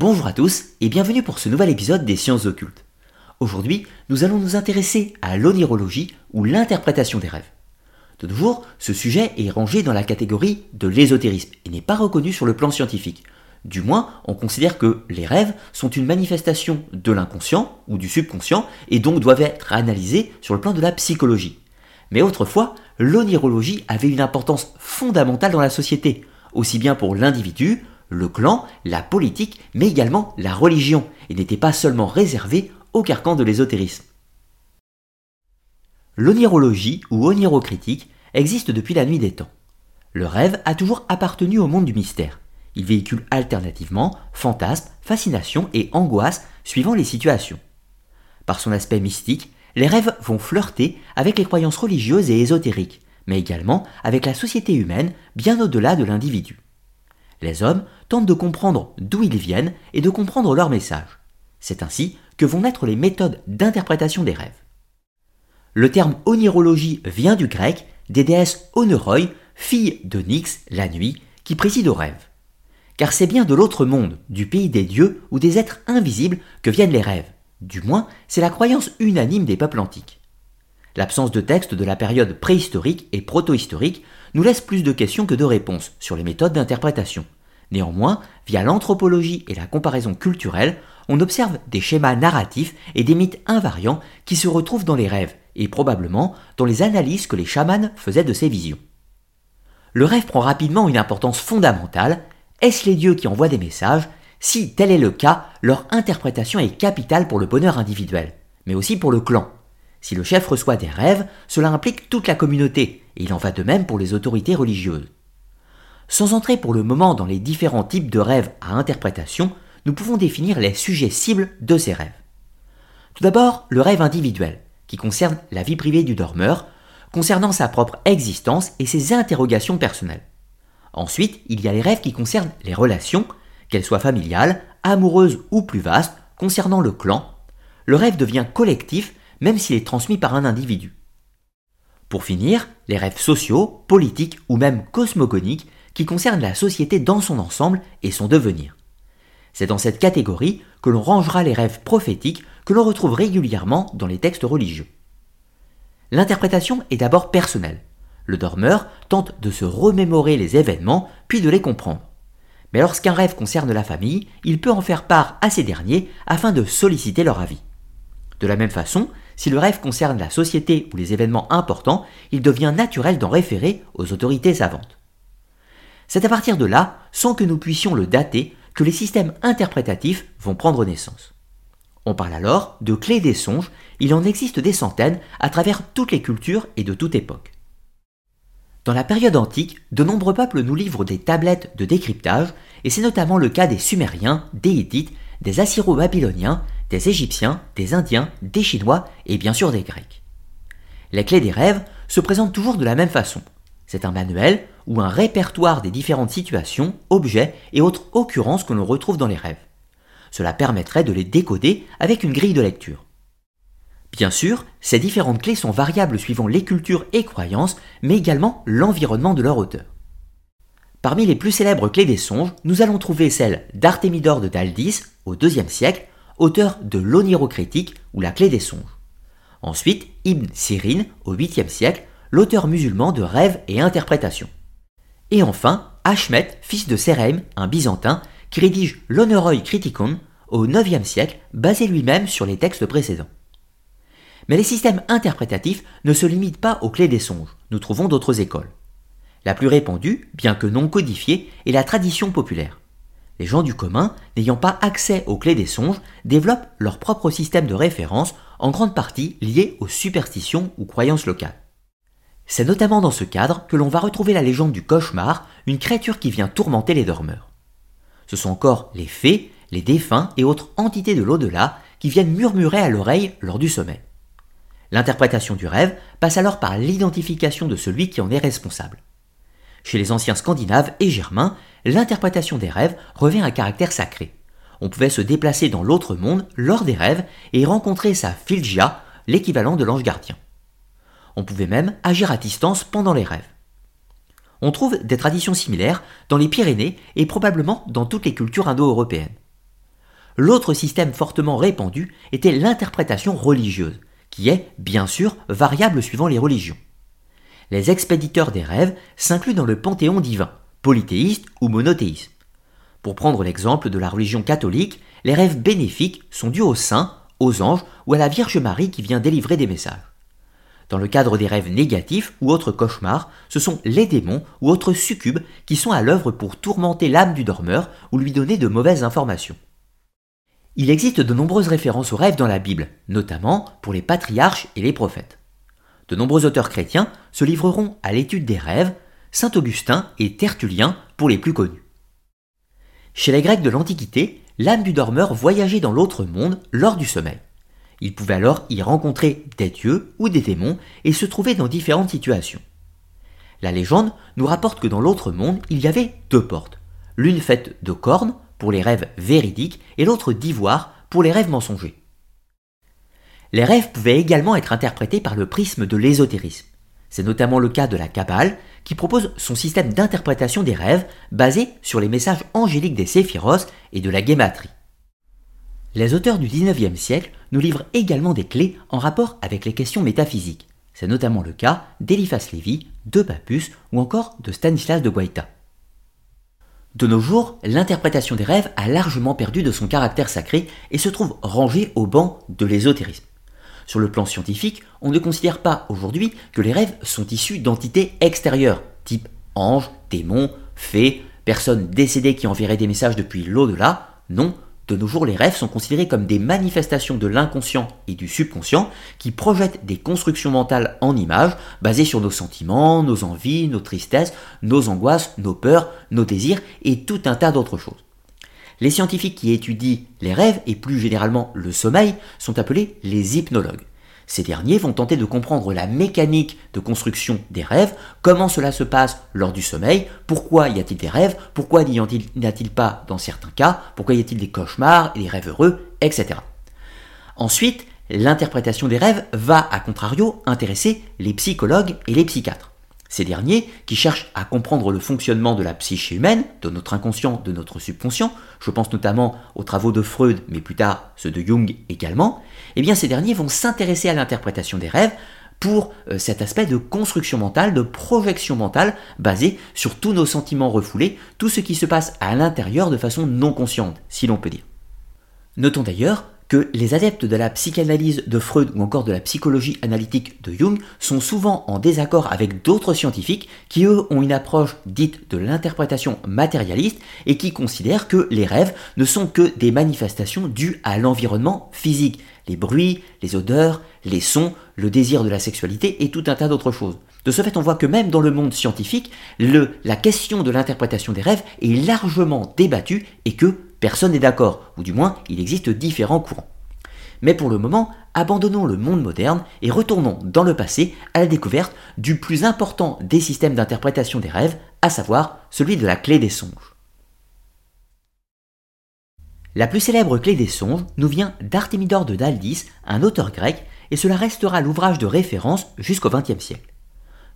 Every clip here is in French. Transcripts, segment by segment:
Bonjour à tous et bienvenue pour ce nouvel épisode des sciences occultes. Aujourd'hui, nous allons nous intéresser à l'onirologie ou l'interprétation des rêves. De nos jours, ce sujet est rangé dans la catégorie de l'ésotérisme et n'est pas reconnu sur le plan scientifique. Du moins, on considère que les rêves sont une manifestation de l'inconscient ou du subconscient et donc doivent être analysés sur le plan de la psychologie. Mais autrefois, l'onirologie avait une importance fondamentale dans la société, aussi bien pour l'individu le clan, la politique, mais également la religion, et n'était pas seulement réservé au carcan de l'ésotérisme. L'onirologie ou onirocritique existe depuis la nuit des temps. Le rêve a toujours appartenu au monde du mystère. Il véhicule alternativement fantasmes, fascinations et angoisses suivant les situations. Par son aspect mystique, les rêves vont flirter avec les croyances religieuses et ésotériques, mais également avec la société humaine bien au-delà de l'individu les hommes tentent de comprendre d'où ils viennent et de comprendre leur message. C'est ainsi que vont naître les méthodes d'interprétation des rêves. Le terme onirologie vient du grec des déesses Oneroi, fille de Nyx, la nuit, qui préside aux rêves. Car c'est bien de l'autre monde, du pays des dieux ou des êtres invisibles que viennent les rêves. Du moins, c'est la croyance unanime des peuples antiques. L'absence de texte de la période préhistorique et protohistorique nous laisse plus de questions que de réponses sur les méthodes d'interprétation. Néanmoins, via l'anthropologie et la comparaison culturelle, on observe des schémas narratifs et des mythes invariants qui se retrouvent dans les rêves et probablement dans les analyses que les chamans faisaient de ces visions. Le rêve prend rapidement une importance fondamentale. Est-ce les dieux qui envoient des messages? Si tel est le cas, leur interprétation est capitale pour le bonheur individuel, mais aussi pour le clan. Si le chef reçoit des rêves, cela implique toute la communauté, et il en va de même pour les autorités religieuses. Sans entrer pour le moment dans les différents types de rêves à interprétation, nous pouvons définir les sujets cibles de ces rêves. Tout d'abord, le rêve individuel, qui concerne la vie privée du dormeur, concernant sa propre existence et ses interrogations personnelles. Ensuite, il y a les rêves qui concernent les relations, qu'elles soient familiales, amoureuses ou plus vastes, concernant le clan. Le rêve devient collectif même s'il est transmis par un individu. Pour finir, les rêves sociaux, politiques ou même cosmogoniques qui concernent la société dans son ensemble et son devenir. C'est dans cette catégorie que l'on rangera les rêves prophétiques que l'on retrouve régulièrement dans les textes religieux. L'interprétation est d'abord personnelle. Le dormeur tente de se remémorer les événements puis de les comprendre. Mais lorsqu'un rêve concerne la famille, il peut en faire part à ces derniers afin de solliciter leur avis. De la même façon, si le rêve concerne la société ou les événements importants, il devient naturel d'en référer aux autorités savantes. C'est à partir de là, sans que nous puissions le dater, que les systèmes interprétatifs vont prendre naissance. On parle alors de clés des songes, il en existe des centaines à travers toutes les cultures et de toute époque. Dans la période antique, de nombreux peuples nous livrent des tablettes de décryptage, et c'est notamment le cas des Sumériens, des Hittites, des Assyro-Babyloniens, des Égyptiens, des Indiens, des Chinois et bien sûr des Grecs. Les clés des rêves se présentent toujours de la même façon. C'est un manuel ou un répertoire des différentes situations, objets et autres occurrences que l'on retrouve dans les rêves. Cela permettrait de les décoder avec une grille de lecture. Bien sûr, ces différentes clés sont variables suivant les cultures et croyances, mais également l'environnement de leur auteur. Parmi les plus célèbres clés des songes, nous allons trouver celle d'Artémidore de Daldis au IIe siècle, auteur de l'Onirocritique ou la clé des songes. Ensuite, Ibn Sirin au 8e siècle, l'auteur musulman de rêves et interprétations. Et enfin, Ashmet, fils de Sereim, un byzantin, qui rédige l'Honoroi Criticon au 9e siècle, basé lui-même sur les textes précédents. Mais les systèmes interprétatifs ne se limitent pas aux clés des songes, nous trouvons d'autres écoles. La plus répandue, bien que non codifiée, est la tradition populaire. Les gens du commun, n'ayant pas accès aux clés des songes, développent leur propre système de référence, en grande partie lié aux superstitions ou croyances locales. C'est notamment dans ce cadre que l'on va retrouver la légende du cauchemar, une créature qui vient tourmenter les dormeurs. Ce sont encore les fées, les défunts et autres entités de l'au-delà qui viennent murmurer à l'oreille lors du sommeil. L'interprétation du rêve passe alors par l'identification de celui qui en est responsable. Chez les anciens scandinaves et germains, l'interprétation des rêves revient à un caractère sacré. On pouvait se déplacer dans l'autre monde lors des rêves et rencontrer sa filgia, l'équivalent de l'ange gardien. On pouvait même agir à distance pendant les rêves. On trouve des traditions similaires dans les Pyrénées et probablement dans toutes les cultures indo-européennes. L'autre système fortement répandu était l'interprétation religieuse, qui est, bien sûr, variable suivant les religions. Les expéditeurs des rêves s'incluent dans le panthéon divin, polythéiste ou monothéiste. Pour prendre l'exemple de la religion catholique, les rêves bénéfiques sont dus aux saints, aux anges ou à la Vierge Marie qui vient délivrer des messages. Dans le cadre des rêves négatifs ou autres cauchemars, ce sont les démons ou autres succubes qui sont à l'œuvre pour tourmenter l'âme du dormeur ou lui donner de mauvaises informations. Il existe de nombreuses références aux rêves dans la Bible, notamment pour les patriarches et les prophètes. De nombreux auteurs chrétiens se livreront à l'étude des rêves, Saint Augustin et Tertullien pour les plus connus. Chez les Grecs de l'Antiquité, l'âme du dormeur voyageait dans l'autre monde lors du sommeil. Il pouvait alors y rencontrer des dieux ou des démons et se trouver dans différentes situations. La légende nous rapporte que dans l'autre monde, il y avait deux portes, l'une faite de cornes pour les rêves véridiques et l'autre d'ivoire pour les rêves mensongers. Les rêves pouvaient également être interprétés par le prisme de l'ésotérisme. C'est notamment le cas de la Kabbale, qui propose son système d'interprétation des rêves basé sur les messages angéliques des séphiros et de la guématrie. Les auteurs du XIXe siècle nous livrent également des clés en rapport avec les questions métaphysiques. C'est notamment le cas d'Eliphas Lévy, de Papus ou encore de Stanislas de Guaita. De nos jours, l'interprétation des rêves a largement perdu de son caractère sacré et se trouve rangée au banc de l'ésotérisme. Sur le plan scientifique, on ne considère pas aujourd'hui que les rêves sont issus d'entités extérieures, type anges, démons, fées, personnes décédées qui enverraient des messages depuis l'au-delà. Non, de nos jours, les rêves sont considérés comme des manifestations de l'inconscient et du subconscient qui projettent des constructions mentales en images basées sur nos sentiments, nos envies, nos tristesses, nos angoisses, nos peurs, nos désirs et tout un tas d'autres choses. Les scientifiques qui étudient les rêves et plus généralement le sommeil sont appelés les hypnologues. Ces derniers vont tenter de comprendre la mécanique de construction des rêves, comment cela se passe lors du sommeil, pourquoi y a-t-il des rêves, pourquoi n'y a-t-il pas dans certains cas, pourquoi y a-t-il des cauchemars et des rêves heureux, etc. Ensuite, l'interprétation des rêves va, à contrario, intéresser les psychologues et les psychiatres. Ces derniers, qui cherchent à comprendre le fonctionnement de la psyché humaine, de notre inconscient, de notre subconscient, je pense notamment aux travaux de Freud, mais plus tard ceux de Jung également, eh bien ces derniers vont s'intéresser à l'interprétation des rêves pour euh, cet aspect de construction mentale, de projection mentale, basée sur tous nos sentiments refoulés, tout ce qui se passe à l'intérieur de façon non consciente, si l'on peut dire. Notons d'ailleurs que les adeptes de la psychanalyse de Freud ou encore de la psychologie analytique de Jung sont souvent en désaccord avec d'autres scientifiques qui eux ont une approche dite de l'interprétation matérialiste et qui considèrent que les rêves ne sont que des manifestations dues à l'environnement physique, les bruits, les odeurs, les sons, le désir de la sexualité et tout un tas d'autres choses. De ce fait, on voit que même dans le monde scientifique, la question de l'interprétation des rêves est largement débattue et que personne n'est d'accord, ou du moins il existe différents courants. Mais pour le moment, abandonnons le monde moderne et retournons dans le passé à la découverte du plus important des systèmes d'interprétation des rêves, à savoir celui de la clé des songes. La plus célèbre clé des songes nous vient d'Artémidore de Daldis, un auteur grec, et cela restera l'ouvrage de référence jusqu'au XXe siècle.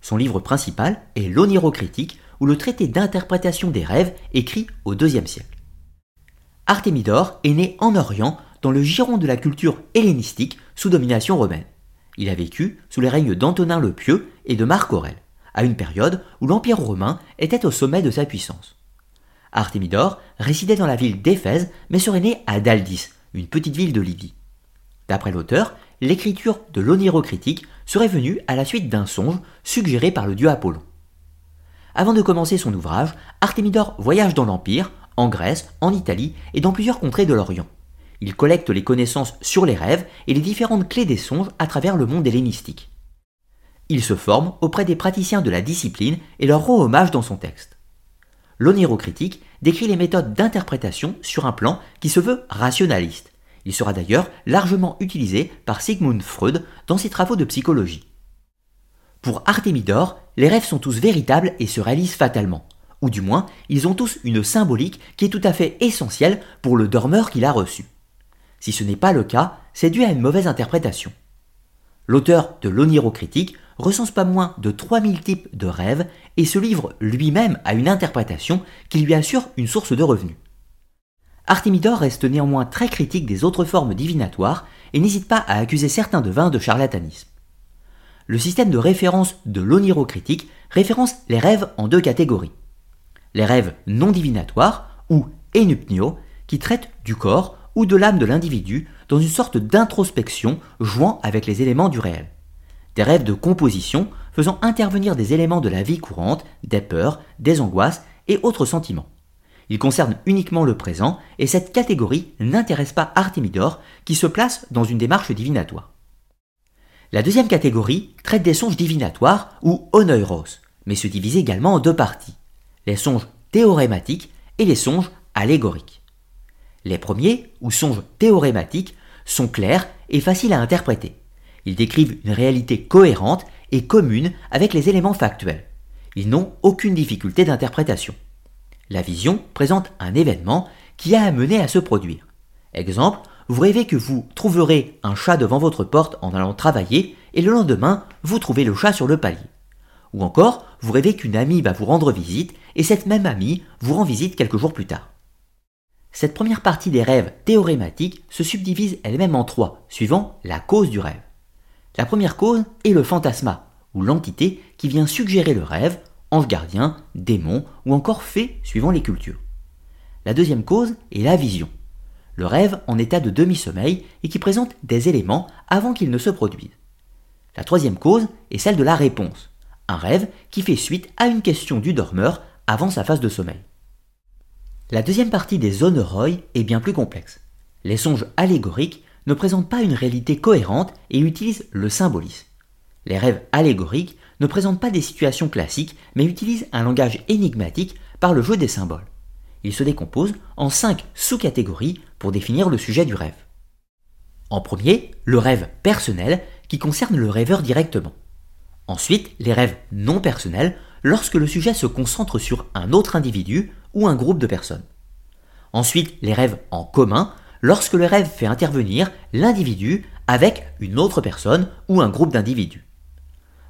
Son livre principal est l'Onirocritique, ou le traité d'interprétation des rêves écrit au IIe siècle. Artémidore est né en Orient dans le giron de la culture hellénistique sous domination romaine. Il a vécu sous les règnes d'Antonin le Pieux et de Marc Aurèle, à une période où l'Empire romain était au sommet de sa puissance. Artémidore résidait dans la ville d'Éphèse mais serait né à Daldis, une petite ville de Lydie. D'après l'auteur, l'écriture de l'Onirocritique serait venue à la suite d'un songe suggéré par le dieu Apollon. Avant de commencer son ouvrage, Artémidore voyage dans l'Empire, en Grèce, en Italie et dans plusieurs contrées de l'Orient. Il collecte les connaissances sur les rêves et les différentes clés des songes à travers le monde hellénistique. Il se forme auprès des praticiens de la discipline et leur rend hommage dans son texte. L'onirocritique décrit les méthodes d'interprétation sur un plan qui se veut rationaliste. Il sera d'ailleurs largement utilisé par Sigmund Freud dans ses travaux de psychologie. Pour Artémidore, les rêves sont tous véritables et se réalisent fatalement. Ou du moins, ils ont tous une symbolique qui est tout à fait essentielle pour le dormeur qui l'a reçu. Si ce n'est pas le cas, c'est dû à une mauvaise interprétation. L'auteur de l'onirocritique recense pas moins de 3000 types de rêves et se livre lui-même à une interprétation qui lui assure une source de revenus. Artémidore reste néanmoins très critique des autres formes divinatoires et n'hésite pas à accuser certains devins de charlatanisme. Le système de référence de l'onirocritique référence les rêves en deux catégories. Les rêves non divinatoires, ou enupnio, qui traitent du corps ou de l'âme de l'individu dans une sorte d'introspection jouant avec les éléments du réel. Des rêves de composition faisant intervenir des éléments de la vie courante, des peurs, des angoisses et autres sentiments. Ils concernent uniquement le présent et cette catégorie n'intéresse pas Artemidor qui se place dans une démarche divinatoire. La deuxième catégorie traite des songes divinatoires ou onoiros, mais se divise également en deux parties, les songes théorématiques et les songes allégoriques. Les premiers, ou songes théorématiques, sont clairs et faciles à interpréter. Ils décrivent une réalité cohérente et commune avec les éléments factuels. Ils n'ont aucune difficulté d'interprétation. La vision présente un événement qui a amené à se produire. Exemple, vous rêvez que vous trouverez un chat devant votre porte en allant travailler et le lendemain, vous trouvez le chat sur le palier. Ou encore, vous rêvez qu'une amie va vous rendre visite et cette même amie vous rend visite quelques jours plus tard. Cette première partie des rêves théorématiques se subdivise elle-même en trois, suivant la cause du rêve. La première cause est le fantasma, ou l'entité qui vient suggérer le rêve, ange gardien, démon ou encore fée suivant les cultures. La deuxième cause est la vision, le rêve en état de demi-sommeil et qui présente des éléments avant qu'ils ne se produisent. La troisième cause est celle de la réponse, un rêve qui fait suite à une question du dormeur avant sa phase de sommeil. La deuxième partie des zones est bien plus complexe. Les songes allégoriques ne présentent pas une réalité cohérente et utilisent le symbolisme. Les rêves allégoriques ne présentent pas des situations classiques, mais utilisent un langage énigmatique par le jeu des symboles. Ils se décomposent en cinq sous-catégories pour définir le sujet du rêve. En premier, le rêve personnel qui concerne le rêveur directement. Ensuite, les rêves non personnels lorsque le sujet se concentre sur un autre individu ou un groupe de personnes. Ensuite, les rêves en commun, lorsque le rêve fait intervenir l'individu avec une autre personne ou un groupe d'individus.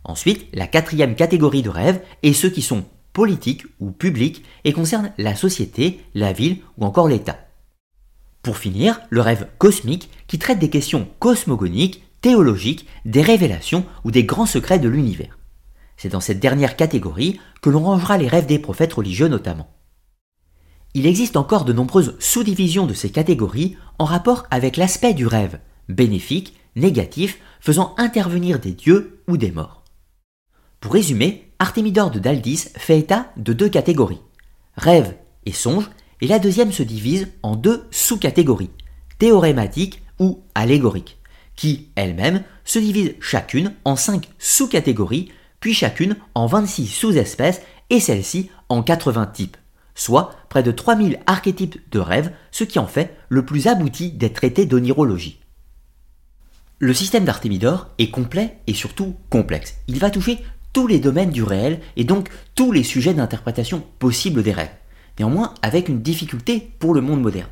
Ensuite, la quatrième catégorie de rêves est ceux qui sont politiques ou publics et concernent la société, la ville ou encore l'État. Pour finir, le rêve cosmique qui traite des questions cosmogoniques, théologiques, des révélations ou des grands secrets de l'univers. C'est dans cette dernière catégorie que l'on rangera les rêves des prophètes religieux notamment. Il existe encore de nombreuses sous-divisions de ces catégories en rapport avec l'aspect du rêve, bénéfique, négatif, faisant intervenir des dieux ou des morts. Pour résumer, Artémidore de Daldis fait état de deux catégories, rêve et songe, et la deuxième se divise en deux sous-catégories, théorématiques ou allégoriques, qui elles-mêmes se divisent chacune en cinq sous-catégories, puis chacune en 26 sous-espèces et celle-ci en 80 types soit près de 3000 archétypes de rêves, ce qui en fait le plus abouti des traités d'onirologie. Le système d'Artémidor est complet et surtout complexe. Il va toucher tous les domaines du réel et donc tous les sujets d'interprétation possibles des rêves, néanmoins avec une difficulté pour le monde moderne.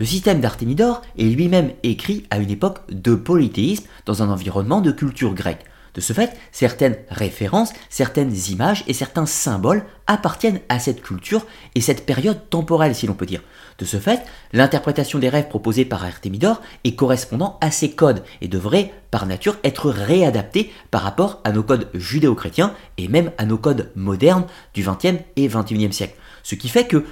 Le système d'Artémidor est lui-même écrit à une époque de polythéisme dans un environnement de culture grecque, de ce fait, certaines références, certaines images et certains symboles appartiennent à cette culture et cette période temporelle, si l'on peut dire. De ce fait, l'interprétation des rêves proposée par Artemidor est correspondant à ces codes et devrait, par nature, être réadaptée par rapport à nos codes judéo-chrétiens et même à nos codes modernes du XXe et XXIe siècle. Ce qui fait que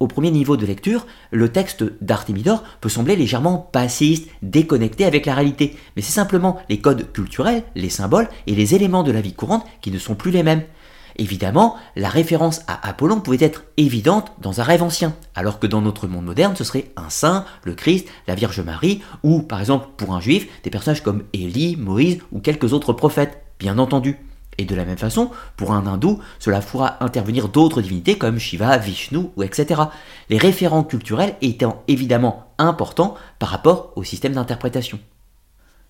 au, premier niveau de lecture, le texte d'Artemidor peut sembler légèrement passéiste, déconnecté avec la réalité, mais c'est simplement les codes culturels, les symboles et les éléments de la vie courante qui ne sont plus les mêmes. Évidemment, la référence à Apollon pouvait être évidente dans un rêve ancien, alors que dans notre monde moderne, ce serait un saint, le Christ, la Vierge Marie, ou par exemple pour un juif, des personnages comme Élie, Moïse ou quelques autres prophètes, bien entendu. Et de la même façon, pour un hindou, cela fera intervenir d'autres divinités comme Shiva, Vishnu etc. Les référents culturels étant évidemment importants par rapport au système d'interprétation.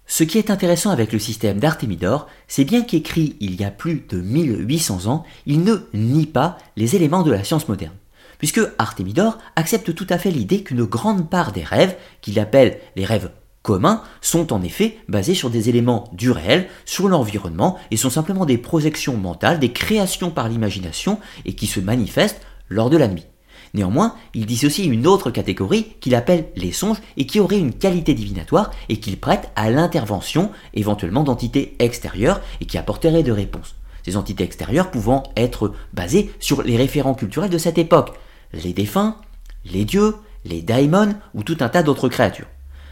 Ce qui est intéressant avec le système d'Artemidor, c'est bien qu'écrit il y a plus de 1800 ans, il ne nie pas les éléments de la science moderne. Puisque Artemidor accepte tout à fait l'idée qu'une grande part des rêves, qu'il appelle les rêves communs sont en effet basés sur des éléments du réel, sur l'environnement, et sont simplement des projections mentales, des créations par l'imagination, et qui se manifestent lors de la nuit. Néanmoins, il dissocie une autre catégorie qu'il appelle les songes et qui aurait une qualité divinatoire et qu'il prête à l'intervention éventuellement d'entités extérieures et qui apporteraient de réponses. Ces entités extérieures pouvant être basées sur les référents culturels de cette époque, les défunts, les dieux, les daimons ou tout un tas d'autres créatures.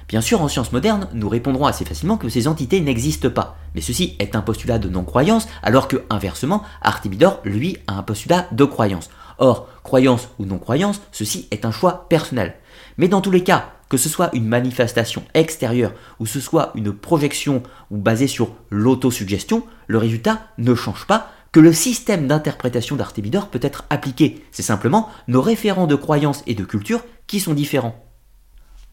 Bien sûr, en sciences modernes, nous répondrons assez facilement que ces entités n'existent pas, mais ceci est un postulat de non-croyance, alors que, inversement, Artemidor, lui, a un postulat de croyance. Or, croyance ou non-croyance, ceci est un choix personnel. Mais dans tous les cas, que ce soit une manifestation extérieure ou ce soit une projection ou basée sur l'autosuggestion, le résultat ne change pas que le système d'interprétation d'Artemidor peut être appliqué. C'est simplement nos référents de croyance et de culture qui sont différents.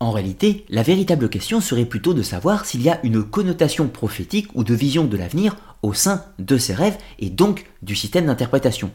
En réalité, la véritable question serait plutôt de savoir s'il y a une connotation prophétique ou de vision de l'avenir au sein de ces rêves et donc du système d'interprétation.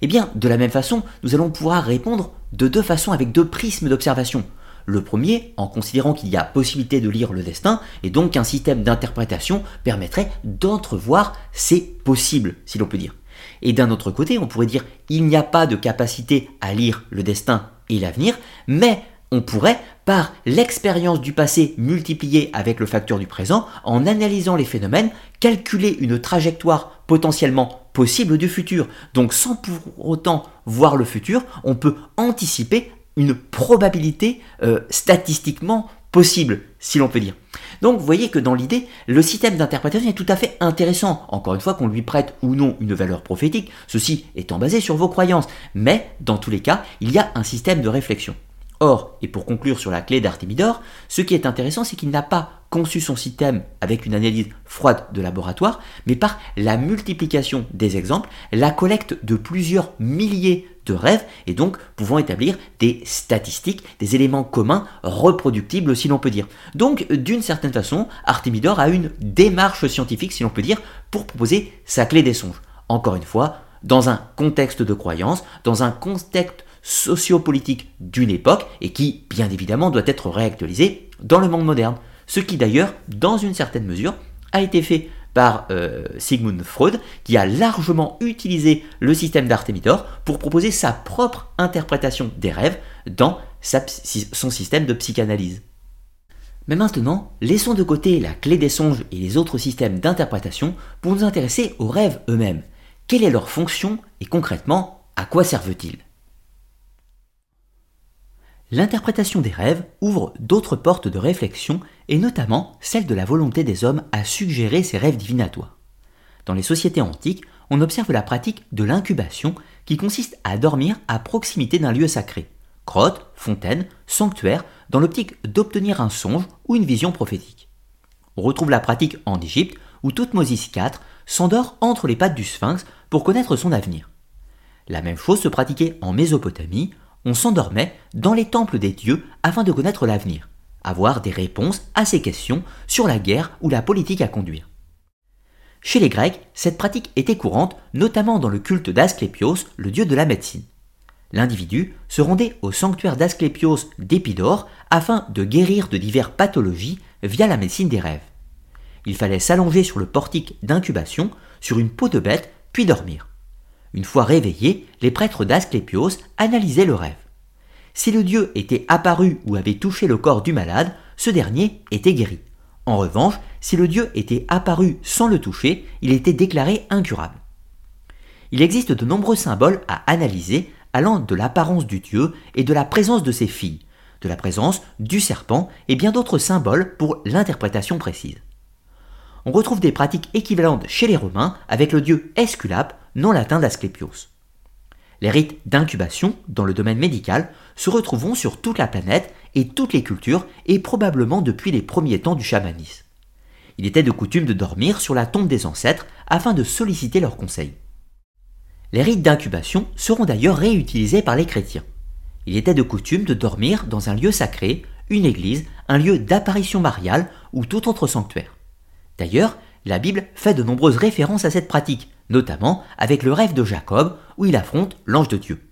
Eh bien, de la même façon, nous allons pouvoir répondre de deux façons avec deux prismes d'observation. Le premier, en considérant qu'il y a possibilité de lire le destin, et donc qu'un système d'interprétation permettrait d'entrevoir ces possibles, si l'on peut dire. Et d'un autre côté, on pourrait dire il n'y a pas de capacité à lire le destin et l'avenir, mais on pourrait, par l'expérience du passé multipliée avec le facteur du présent, en analysant les phénomènes, calculer une trajectoire potentiellement possible du futur. Donc sans pour autant voir le futur, on peut anticiper une probabilité euh, statistiquement possible, si l'on peut dire. Donc vous voyez que dans l'idée, le système d'interprétation est tout à fait intéressant, encore une fois qu'on lui prête ou non une valeur prophétique, ceci étant basé sur vos croyances, mais dans tous les cas, il y a un système de réflexion. Or, et pour conclure sur la clé d'Artemidor, ce qui est intéressant, c'est qu'il n'a pas conçu son système avec une analyse froide de laboratoire, mais par la multiplication des exemples, la collecte de plusieurs milliers de rêves, et donc pouvant établir des statistiques, des éléments communs reproductibles, si l'on peut dire. Donc, d'une certaine façon, Artemidor a une démarche scientifique, si l'on peut dire, pour proposer sa clé des songes. Encore une fois, dans un contexte de croyance, dans un contexte sociopolitique d'une époque et qui, bien évidemment, doit être réactualisé dans le monde moderne. Ce qui d'ailleurs, dans une certaine mesure, a été fait par euh, Sigmund Freud, qui a largement utilisé le système d'Artemidor pour proposer sa propre interprétation des rêves dans son système de psychanalyse. Mais maintenant, laissons de côté la clé des songes et les autres systèmes d'interprétation pour nous intéresser aux rêves eux-mêmes. Quelle est leur fonction et concrètement, à quoi servent-ils? L'interprétation des rêves ouvre d'autres portes de réflexion et notamment celle de la volonté des hommes à suggérer ces rêves divinatoires. Dans les sociétés antiques, on observe la pratique de l'incubation qui consiste à dormir à proximité d'un lieu sacré, grotte, fontaine, sanctuaire, dans l'optique d'obtenir un songe ou une vision prophétique. On retrouve la pratique en Égypte où Toutmosis IV s'endort entre les pattes du sphinx pour connaître son avenir. La même chose se pratiquait en Mésopotamie on s'endormait dans les temples des dieux afin de connaître l'avenir, avoir des réponses à ces questions sur la guerre ou la politique à conduire. Chez les Grecs, cette pratique était courante, notamment dans le culte d'Asclépios, le dieu de la médecine. L'individu se rendait au sanctuaire d'Asclépios d'Épidore afin de guérir de diverses pathologies via la médecine des rêves. Il fallait s'allonger sur le portique d'incubation, sur une peau de bête, puis dormir. Une fois réveillés, les prêtres d'Asclépios analysaient le rêve. Si le dieu était apparu ou avait touché le corps du malade, ce dernier était guéri. En revanche, si le dieu était apparu sans le toucher, il était déclaré incurable. Il existe de nombreux symboles à analyser allant de l'apparence du dieu et de la présence de ses filles, de la présence du serpent et bien d'autres symboles pour l'interprétation précise. On retrouve des pratiques équivalentes chez les Romains avec le dieu Esculape non latin d'Asclepios. Les rites d'incubation dans le domaine médical se retrouveront sur toute la planète et toutes les cultures et probablement depuis les premiers temps du chamanisme. Il était de coutume de dormir sur la tombe des ancêtres afin de solliciter leurs conseils. Les rites d'incubation seront d'ailleurs réutilisés par les chrétiens. Il était de coutume de dormir dans un lieu sacré, une église, un lieu d'apparition mariale ou tout autre sanctuaire. D'ailleurs, la Bible fait de nombreuses références à cette pratique, notamment avec le rêve de Jacob où il affronte l'ange de Dieu.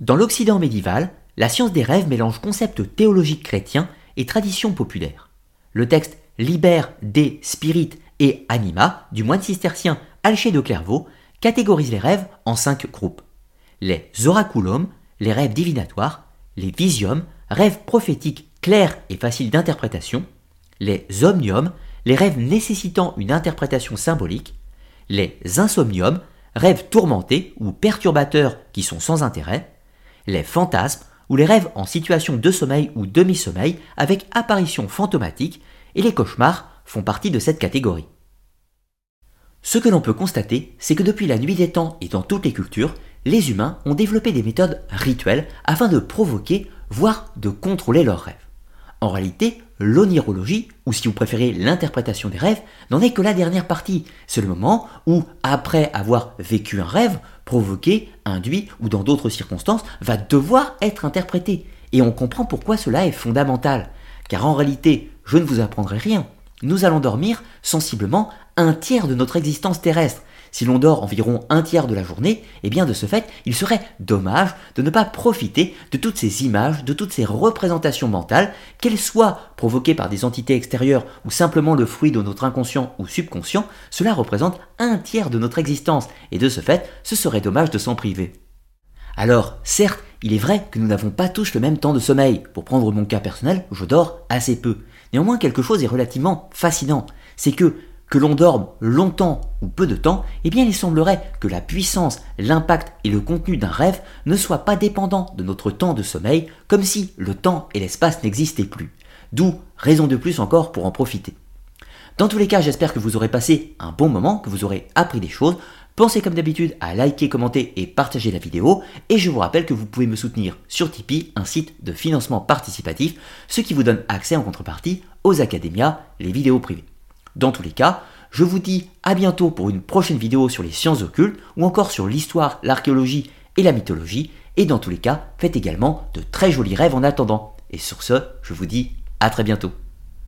Dans l'Occident médiéval, la science des rêves mélange concepts théologiques chrétiens et traditions populaires. Le texte Liber des Spirit et Anima du moine cistercien Alché de Clairvaux catégorise les rêves en cinq groupes. Les oraculum, les rêves divinatoires, les visiums, rêves prophétiques clairs et faciles d'interprétation, les omniums, les rêves nécessitant une interprétation symbolique, les insomniums, rêves tourmentés ou perturbateurs qui sont sans intérêt, les fantasmes ou les rêves en situation de sommeil ou demi-sommeil avec apparition fantomatique, et les cauchemars font partie de cette catégorie. Ce que l'on peut constater, c'est que depuis la nuit des temps et dans toutes les cultures, les humains ont développé des méthodes rituelles afin de provoquer, voire de contrôler leurs rêves. En réalité, l'onirologie, ou si vous préférez l'interprétation des rêves, n'en est que la dernière partie. C'est le moment où, après avoir vécu un rêve, provoqué, induit ou dans d'autres circonstances, va devoir être interprété. Et on comprend pourquoi cela est fondamental. Car en réalité, je ne vous apprendrai rien. Nous allons dormir sensiblement un tiers de notre existence terrestre. Si l'on dort environ un tiers de la journée, eh bien de ce fait, il serait dommage de ne pas profiter de toutes ces images, de toutes ces représentations mentales, qu'elles soient provoquées par des entités extérieures ou simplement le fruit de notre inconscient ou subconscient, cela représente un tiers de notre existence, et de ce fait, ce serait dommage de s'en priver. Alors, certes, il est vrai que nous n'avons pas tous le même temps de sommeil. Pour prendre mon cas personnel, je dors assez peu. Néanmoins, quelque chose est relativement fascinant. C'est que que l'on dorme longtemps ou peu de temps, eh bien il semblerait que la puissance, l'impact et le contenu d'un rêve ne soient pas dépendants de notre temps de sommeil, comme si le temps et l'espace n'existaient plus. D'où raison de plus encore pour en profiter. Dans tous les cas, j'espère que vous aurez passé un bon moment, que vous aurez appris des choses. Pensez comme d'habitude à liker, commenter et partager la vidéo. Et je vous rappelle que vous pouvez me soutenir sur Tipeee, un site de financement participatif, ce qui vous donne accès en contrepartie aux académias, les vidéos privées. Dans tous les cas, je vous dis à bientôt pour une prochaine vidéo sur les sciences occultes ou encore sur l'histoire, l'archéologie et la mythologie. Et dans tous les cas, faites également de très jolis rêves en attendant. Et sur ce, je vous dis à très bientôt.